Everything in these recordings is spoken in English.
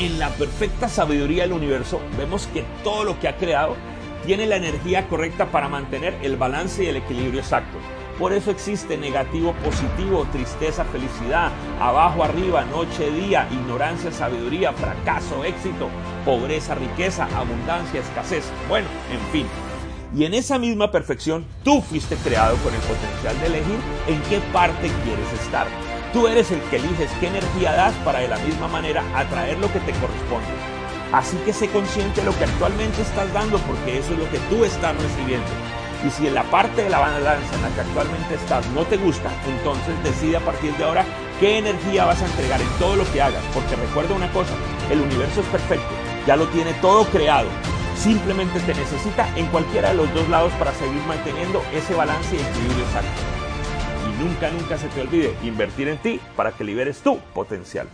En la perfecta sabiduría del universo vemos que todo lo que ha creado tiene la energía correcta para mantener el balance y el equilibrio exacto. Por eso existe negativo, positivo, tristeza, felicidad, abajo, arriba, noche, día, ignorancia, sabiduría, fracaso, éxito, pobreza, riqueza, abundancia, escasez. Bueno, en fin. Y en esa misma perfección, tú fuiste creado con el potencial de elegir en qué parte quieres estar. Tú eres el que eliges qué energía das para de la misma manera atraer lo que te corresponde. Así que sé consciente de lo que actualmente estás dando porque eso es lo que tú estás recibiendo. Y si en la parte de la balanza en la que actualmente estás no te gusta, entonces decide a partir de ahora qué energía vas a entregar en todo lo que hagas. Porque recuerda una cosa, el universo es perfecto, ya lo tiene todo creado. Simplemente te necesita en cualquiera de los dos lados para seguir manteniendo ese balance y equilibrio exacto. Nunca, nunca se te olvide invertir en ti para que liberes tu potencial.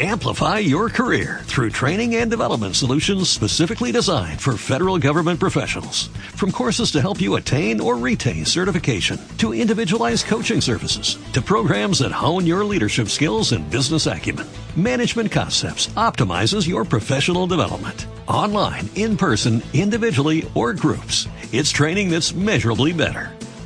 Amplify your career through training and development solutions specifically designed for federal government professionals. From courses to help you attain or retain certification, to individualized coaching services, to programs that hone your leadership skills and business acumen, Management Concepts optimizes your professional development. Online, in person, individually, or groups, it's training that's measurably better.